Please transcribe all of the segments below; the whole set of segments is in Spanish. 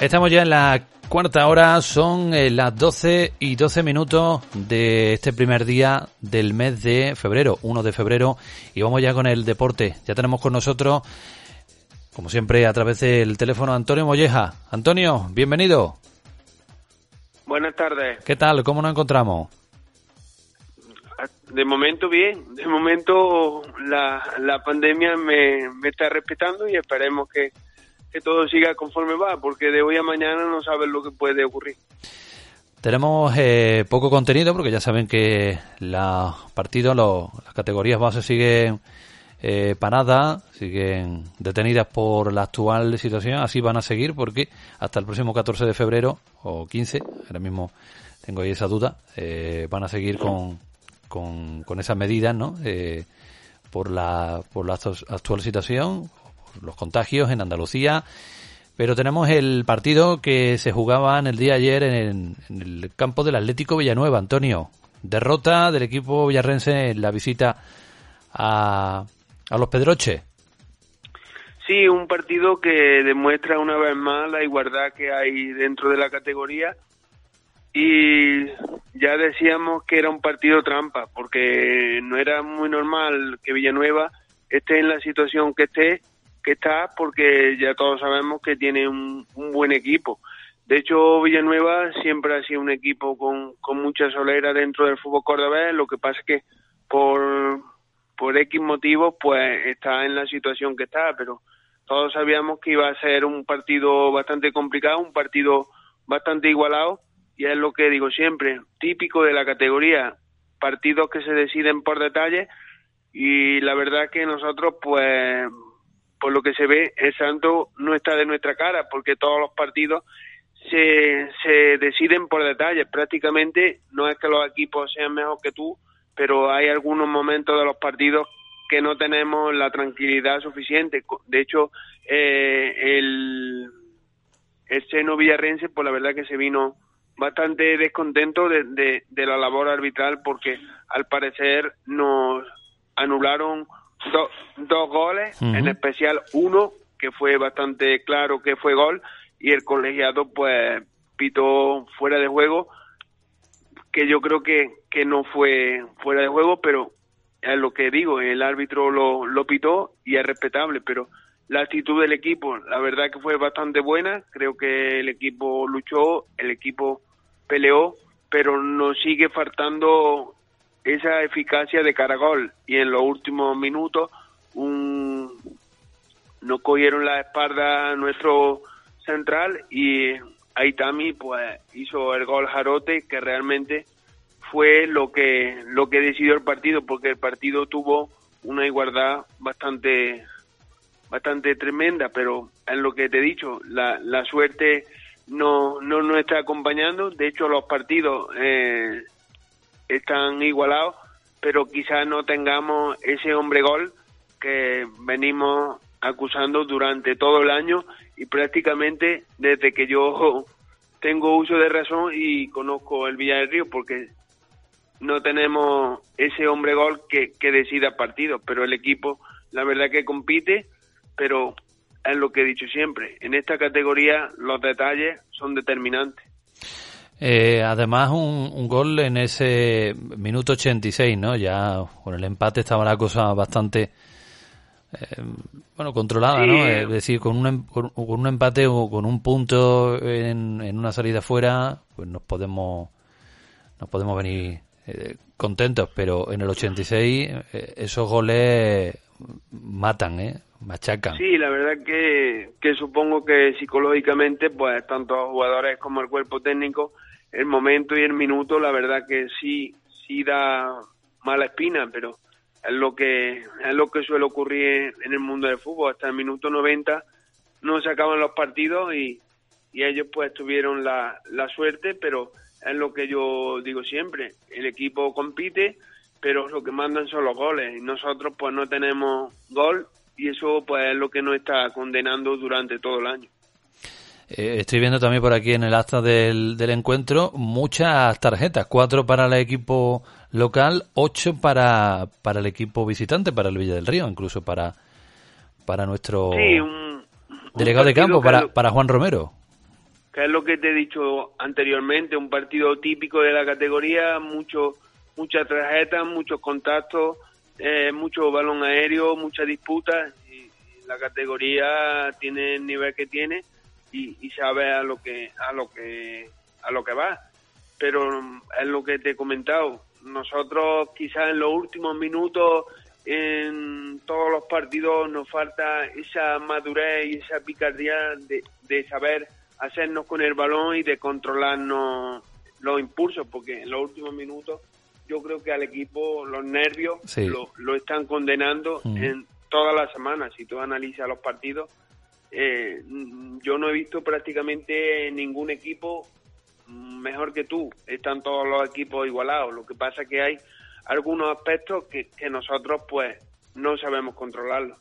Estamos ya en la cuarta hora, son eh, las 12 y 12 minutos de este primer día del mes de febrero, 1 de febrero, y vamos ya con el deporte. Ya tenemos con nosotros, como siempre, a través del teléfono Antonio Molleja. Antonio, bienvenido. Buenas tardes. ¿Qué tal? ¿Cómo nos encontramos? De momento bien, de momento la, la pandemia me, me está respetando y esperemos que, que todo siga conforme va, porque de hoy a mañana no sabes lo que puede ocurrir. Tenemos eh, poco contenido porque ya saben que los partidos, las categorías base siguen eh, paradas, siguen detenidas por la actual situación, así van a seguir porque hasta el próximo 14 de febrero o 15, ahora mismo tengo ahí esa duda, eh, van a seguir con, con, con esas medidas, ¿no? Eh, por la, por la actual situación, los contagios en Andalucía. Pero tenemos el partido que se jugaba en el día de ayer en el, campo del Atlético Villanueva, Antonio. Derrota del equipo villarrense en la visita a, a los Pedroches. Sí, un partido que demuestra una vez más la igualdad que hay dentro de la categoría y ya decíamos que era un partido trampa porque no era muy normal que Villanueva esté en la situación que esté está porque ya todos sabemos que tiene un, buen equipo. De hecho, Villanueva siempre ha sido un equipo con, con mucha solera dentro del fútbol cordobés, lo que pasa es que por, por X motivos pues está en la situación que está, pero todos sabíamos que iba a ser un partido bastante complicado, un partido bastante igualado, y es lo que digo siempre, típico de la categoría, partidos que se deciden por detalle, y la verdad que nosotros pues por lo que se ve, el santo no está de nuestra cara, porque todos los partidos se, se deciden por detalles. Prácticamente no es que los equipos sean mejor que tú, pero hay algunos momentos de los partidos que no tenemos la tranquilidad suficiente. De hecho, eh, el, el seno villarrense, pues la verdad que se vino bastante descontento de, de, de la labor arbitral porque al parecer nos anularon dos goles, en especial uno que fue bastante claro que fue gol y el colegiado pues pitó fuera de juego que yo creo que, que no fue fuera de juego pero es lo que digo el árbitro lo, lo pitó y es respetable pero la actitud del equipo la verdad que fue bastante buena creo que el equipo luchó el equipo peleó pero nos sigue faltando esa eficacia de Caragol y en los últimos minutos un no cogieron la espalda nuestro central y Aitami pues hizo el gol Jarote que realmente fue lo que lo que decidió el partido porque el partido tuvo una igualdad bastante bastante tremenda pero en lo que te he dicho la, la suerte no no nos está acompañando. De hecho los partidos eh, están igualados, pero quizás no tengamos ese hombre gol que venimos acusando durante todo el año y prácticamente desde que yo tengo uso de razón y conozco el Villa del Río porque no tenemos ese hombre gol que, que decida partido, pero el equipo la verdad que compite, pero es lo que he dicho siempre, en esta categoría los detalles son determinantes. Eh, además, un, un, gol en ese minuto 86, ¿no? Ya con el empate estaba la cosa bastante, eh, bueno, controlada, ¿no? Es decir, con un, em, con, un empate o con un punto en, en, una salida fuera, pues nos podemos, nos podemos venir eh, contentos, pero en el 86 eh, esos goles matan, ¿eh? Machacan. Sí, la verdad que, que supongo que psicológicamente, pues tanto jugadores como el cuerpo técnico el momento y el minuto, la verdad que sí, sí da mala espina, pero es lo que es lo que suele ocurrir en el mundo del fútbol. Hasta el minuto 90 no se acaban los partidos y, y ellos pues tuvieron la, la suerte, pero es lo que yo digo siempre, el equipo compite, pero lo que mandan son los goles y nosotros pues no tenemos gol y eso pues es lo que nos está condenando durante todo el año. Eh, estoy viendo también por aquí en el acta del, del encuentro muchas tarjetas, cuatro para el equipo local, ocho para, para el equipo visitante, para el Villa del Río, incluso para, para nuestro delegado de campo, para, para Juan Romero. Que es lo que te he dicho anteriormente, un partido típico de la categoría, mucho, muchas tarjetas, muchos contactos, eh, mucho balón aéreo, muchas disputas. Y, la categoría tiene el nivel que tiene y, y sabe a lo que a lo que a lo que va pero es lo que te he comentado nosotros quizás en los últimos minutos en todos los partidos nos falta esa madurez y esa picardía de, de saber hacernos con el balón y de controlarnos los impulsos, porque en los últimos minutos yo creo que al equipo los nervios lo, lo, están condenando mm. en todas las semanas. Si tú analizas los partidos, eh, yo no he visto prácticamente ningún equipo mejor que tú. Están todos los equipos igualados. Lo que pasa es que hay algunos aspectos que, nosotros pues no sabemos controlarlo.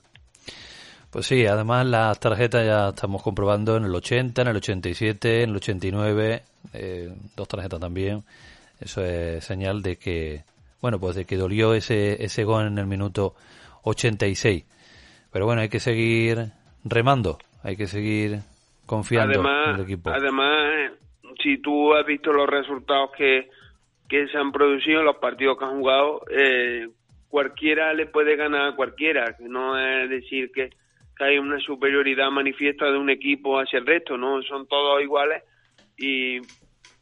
Pues sí, además las tarjetas ya estamos comprobando en el 80, en el 87, en el 89, eh, dos tarjetas también. Eso es señal de que, bueno, pues de que dolió ese, ese gol en el minuto 86. Pero bueno, hay que seguir remando, hay que seguir confiando en el equipo. Además, si tú has visto los resultados que, que se han producido en los partidos que han jugado, eh, cualquiera le puede ganar a cualquiera, no es decir que, hay una superioridad manifiesta de un equipo hacia el resto, no son todos iguales y,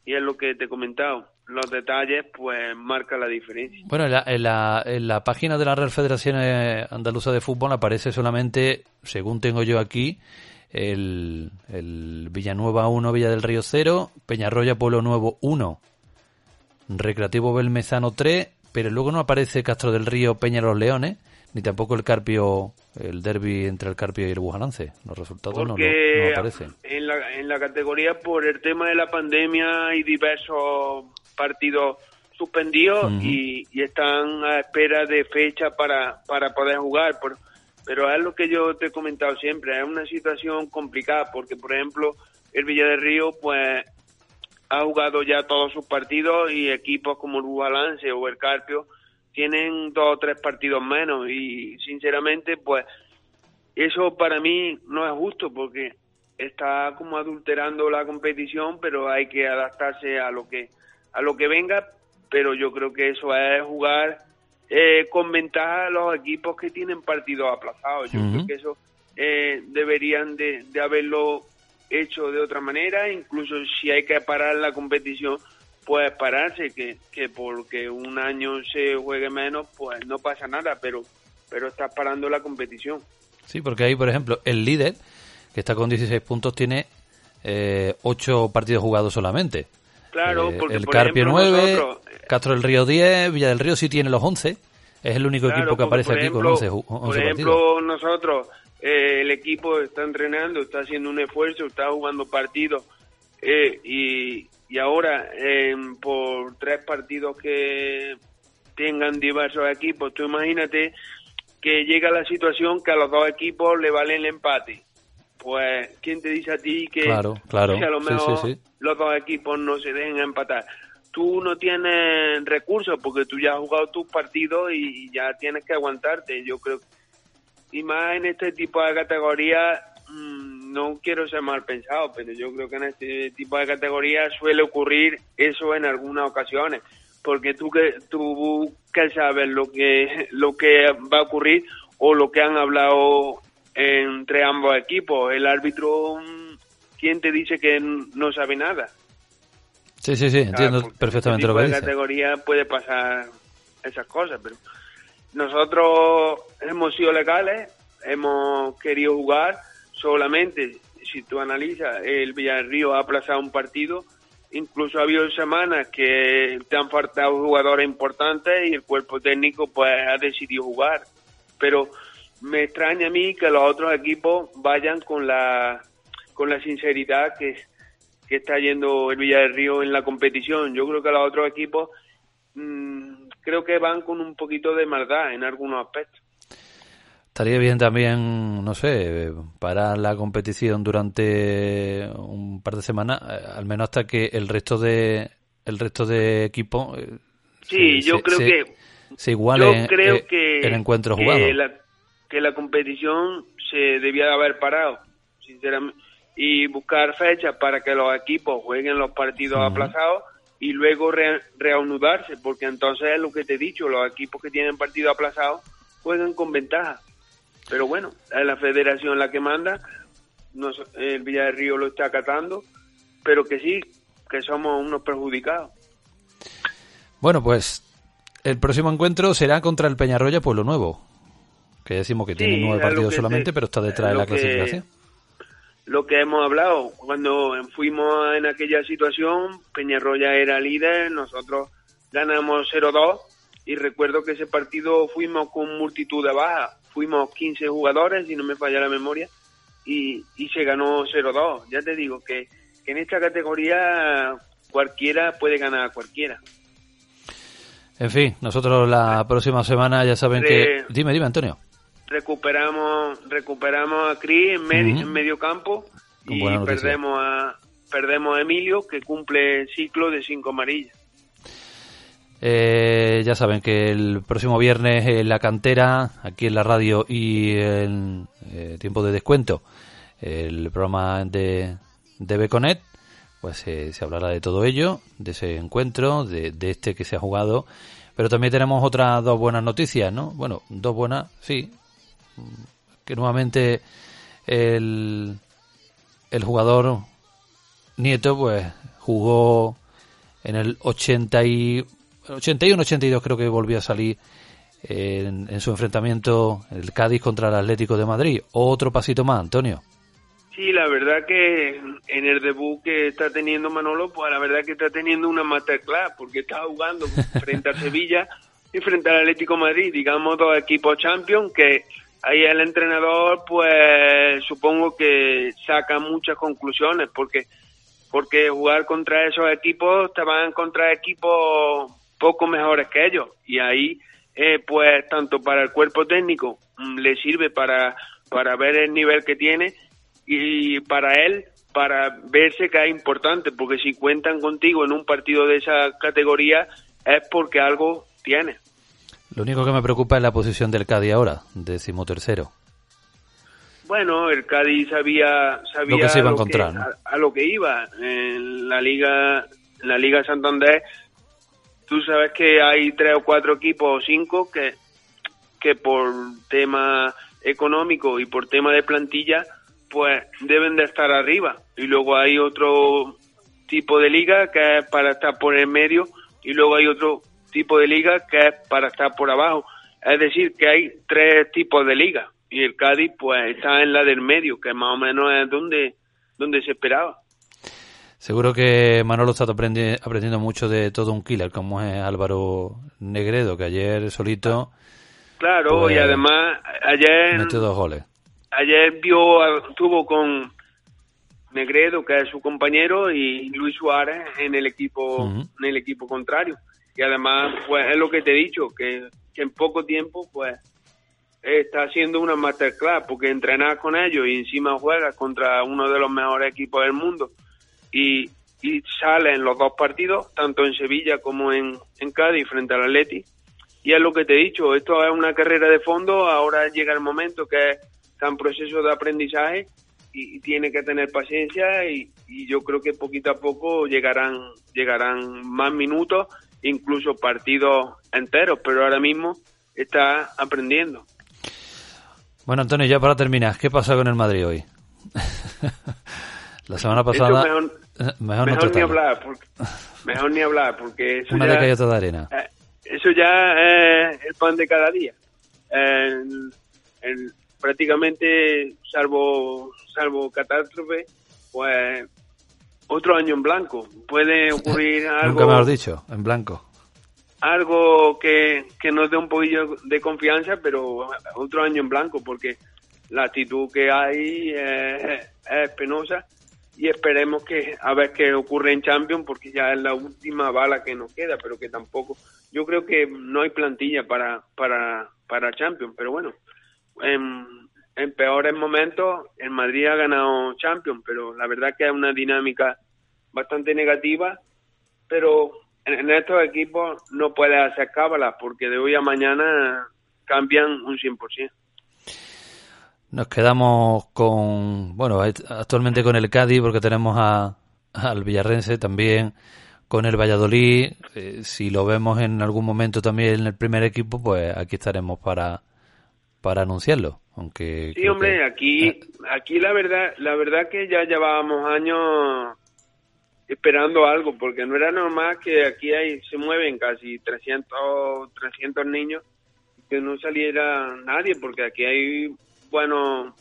y es lo que te he comentado. Los detalles, pues, marcan la diferencia. Bueno, en la, en la, en la página de la Real Federación Andaluza de Fútbol aparece solamente, según tengo yo aquí, el, el Villanueva 1, Villa del Río 0, Peñarroya Pueblo Nuevo 1, Recreativo Belmezano 3, pero luego no aparece Castro del Río Peña Los Leones, ni tampoco el Carpio, el derby entre el Carpio y el Bujalance. Los resultados no, no, aparecen. En la, en la categoría, por el tema de la pandemia, hay diversos partidos suspendidos y, y, están a espera de fecha para, para poder jugar. Por, pero es lo que yo te he comentado siempre, es una situación complicada porque, por ejemplo, el Villa de Río, pues, ha jugado ya todos sus partidos y equipos como el Balance o el Carpio tienen dos o tres partidos menos y, sinceramente, pues, eso para mí no es justo porque está como adulterando la competición, pero hay que adaptarse a lo que a lo que venga, pero yo creo que eso es jugar eh, con ventaja a los equipos que tienen partidos aplazados. Yo creo que eso eh, deberían de, haberlo hecho de otra manera, incluso si hay que parar la competición, pues pararse, que, que porque un año se juegue menos, pues no pasa nada, pero, pero estás parando la competición. Sí, porque ahí, por ejemplo, el líder, que está con 16 puntos, tiene eh, 8 partidos jugados solamente. Claro, eh, porque el Carpio 9, Castro del Río 10, Villa del Río sí tiene los 11. Es el único equipo que aparece aquí con 11, 11 Por ejemplo, nosotros, eh, el equipo está entrenando, está haciendo un esfuerzo, está jugando partidos eh, y, y ahora por tres partidos que tengan diversos equipos, tú imagínate que llega la situación que a los dos equipos le vale el empate. Pues, ¿quién te dice a ti que, claro, claro. a lo mejor los dos equipos no se dejen empatar? tú no tienes recursos porque tú ya has jugado tus partidos y ya tienes que aguantarte. Yo creo, y más en este tipo de categorías, mm, no quiero ser mal pensado, pero yo creo que en este tipo de categorías suele ocurrir eso en algunas ocasiones, porque tú que tú que sabes lo que lo que va a ocurrir o lo que han hablado entre ambos equipos. El árbitro, ¿quién te dice que no sabe nada? Sí, sí, sí, entiendo perfectamente lo que dice. En categoría puede pasar esas cosas, pero nosotros hemos sido legales, hemos querido jugar solamente, si tú analizas, el Villarrío ha aplazado un partido incluso ha habido semanas que te han faltado jugadores importantes y el cuerpo técnico pues ha decidido jugar. Pero me extraña a mí que los otros equipos vayan con la con la sinceridad que, que está yendo el Villa del Río en la competición. Yo creo que los otros equipos mmm, creo que van con un poquito de maldad en algunos aspectos. Estaría bien también, no sé, parar la competición durante un par de semanas, eh, al menos hasta que el resto de el resto de equipos eh, sí, yo creo que se iguale creo que, el encuentro jugado. Que la, que la competición se debía de haber parado, sinceramente, y buscar fechas para que los equipos jueguen los partidos aplazados y luego re, reanudarse, porque entonces es lo que te he dicho, los equipos que tienen partido aplazado juegan con ventaja. Pero bueno, es la federación la que manda, nos, el Villa del Río lo está acatando, pero que sí, que somos unos perjudicados. Bueno, pues el próximo encuentro será contra el Peñarroya Pueblo Nuevo, que decimos que Sí, tiene nueve partidos que solamente, te- pero está detrás de la que- clasificación. Lo que hemos hablado, cuando fuimos en aquella situación, Peñarroya era líder, nosotros ganamos 0-2 y recuerdo que ese partido fuimos con multitud de bajas, fuimos 15 jugadores, si no me falla la memoria, y, y se ganó 0-2. Ya te digo que, que en esta categoría cualquiera puede ganar a cualquiera. En fin, nosotros la próxima semana ya saben Re- que... Dime, dime, Antonio. Recuperamos recuperamos a Cris en, medio Ujú. en medio campo y perdemos a perdemos a Emilio que cumple el ciclo de cinco amarillas Eh, ya saben que el próximo viernes en la cantera, aquí en la radio y en eh, tiempo de descuento, el programa de, de Beconet, pues eh, se hablará de todo ello, de ese encuentro, de, de este que se ha jugado. Pero también tenemos otras dos buenas noticias, ¿no? Bueno, dos buenas, sí. Que nuevamente el, el jugador Nieto, pues jugó en el 80 y 81-82 creo que volvió a salir en, en su enfrentamiento el Cádiz contra el Atlético de Madrid. Otro pasito más, Antonio. sí la verdad que en el debut que está teniendo Manolo pues la verdad que está teniendo una masterclass porque está jugando frente a Sevilla y frente al Atlético Madrid digamos dos equipos champions que ahí el entrenador pues supongo que saca muchas conclusiones porque porque jugar contra esos equipos te van contra equipos poco mejores que ellos. Y ahí eh, pues tanto para el cuerpo técnico mm, le sirve para para ver el nivel que tiene y para él para verse que es importante porque si cuentan contigo en un partido de esa categoría es porque algo tiene Lo único que me preocupa es la posición del Cádiz ahora, decimotercero. Bueno, el Cádiz sabía, sabía Lo que se iba a lo encontrar, que- ¿no? a, a lo que iba. En la Liga, en la Liga Santander, tú sabes que hay tres o cuatro equipos o cinco que, que por tema económico y por tema de plantilla, pues deben de estar arriba. Y luego hay otro tipo de liga que es para estar por el medio y luego hay otro tipo de liga que es para estar por abajo. Es decir, que hay tres tipos de liga y el Cádiz pues está en la del medio, que más o menos es donde, donde se esperaba. Seguro que Manolo está aprendi- aprendiendo mucho de todo un killer, como es Álvaro Negredo, que ayer solito Claro, Pues, y además ayer metió dos goles. ayer vio estuvo con Negredo que es su compañero y Luis Suárez en el equipo en el equipo contrario y además pues es lo que te he dicho que, en poco tiempo pues está haciendo una masterclass porque entrenas con ellos y encima juegas contra uno de los mejores equipos del mundo. Y, y sale en los dos partidos tanto en Sevilla como en, en Cádiz frente al Atleti. Y es lo que te he dicho, esto es una carrera de fondo, ahora llega el momento que está en proceso de aprendizaje y, y tiene que tener paciencia y, y yo creo que poquito a poco llegarán llegarán más minutos, incluso partidos enteros, pero ahora mismo está aprendiendo. Bueno, Antonio, ya para terminar, ¿qué pasa con el Madrid hoy? La semana pasada... mejor, eh, mejor no mejor ni hablar, porque, mejor ni hablar, porque eso Una ya, de de arena. eh, eso ya es el pan de cada día. El- prácticamente, salvo salvo catástrofe, pues otro año en blanco. Puede ocurrir algo. Nunca me lo has dicho, en blanco. Algo que, que nos dé un poquillo de confianza, pero otro año en blanco, porque la actitud que hay es, es penosa y esperemos que a ver qué ocurre en Champions porque ya es la última bala que nos queda pero que tampoco yo creo que no hay plantilla para para para Champions pero bueno en, en peores momentos el Madrid ha ganado Champions pero la verdad que es una dinámica bastante negativa pero en, estos equipos no puede hacer cábalas porque de hoy a mañana cambian un 100% nos quedamos con, bueno, actualmente con el Cádiz porque tenemos a, al Villarrense también, con el Valladolid. Eh, si lo vemos en algún momento también en el primer equipo, pues aquí estaremos para, para anunciarlo. Aunque sí, hombre, aquí, eh, aquí la verdad, la verdad que ya llevábamos años esperando algo, porque no era normal que aquí hay, se mueven casi 300, 300 niños que no saliera nadie, porque aquí hay buenos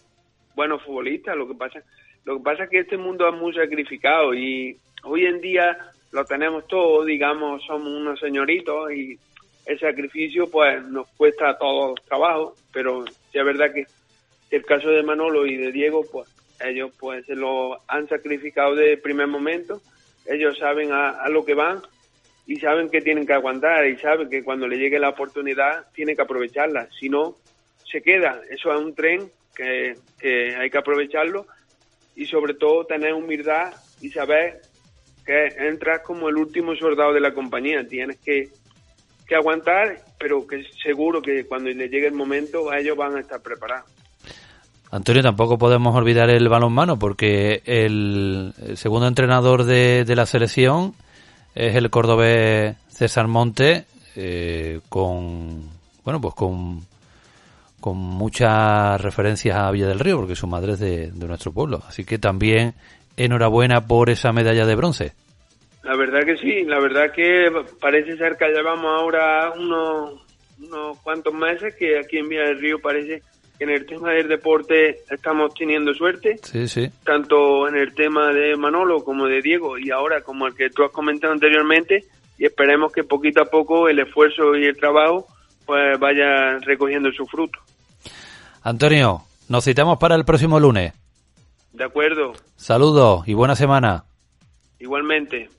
buenos futbolistas. Lo que pasa lo que pasa es que este mundo es muy sacrificado y hoy en día lo tenemos todo, digamos, somos unos señoritos y el sacrificio pues nos cuesta todo trabajo, pero sí es verdad que el caso de Manolo y de Diego, pues ellos pues se lo han sacrificado de primer momento, ellos saben a, a lo que van y saben que tienen que aguantar y saben que cuando le llegue la oportunidad tienen que aprovecharla, si no se queda. Eso es un tren que, hay que aprovecharlo y sobre todo tener humildad y saber que entras como el último soldado de la compañía. Tienes que, que aguantar, pero que seguro que cuando le llegue el momento ellos van a estar preparados. Antonio, tampoco podemos olvidar el balonmano porque el, segundo entrenador de, de, la selección es el cordobés César Monte eh, con bueno pues con con muchas referencias a Villa del Río, porque su madre es de, nuestro pueblo. Así que también enhorabuena por esa medalla de bronce. La verdad que sí, la verdad que parece ser que llevamos ahora unos, unos cuantos meses que aquí en Villa del Río parece que en el tema del deporte estamos teniendo suerte. Sí, sí. Tanto en el tema de Manolo como de Diego y ahora como el que tú has comentado anteriormente y esperemos que poquito a poco el esfuerzo y el trabajo pues vaya recogiendo su fruto. Antonio, nos citamos para el próximo lunes. De acuerdo. Saludos y buena semana. Igualmente.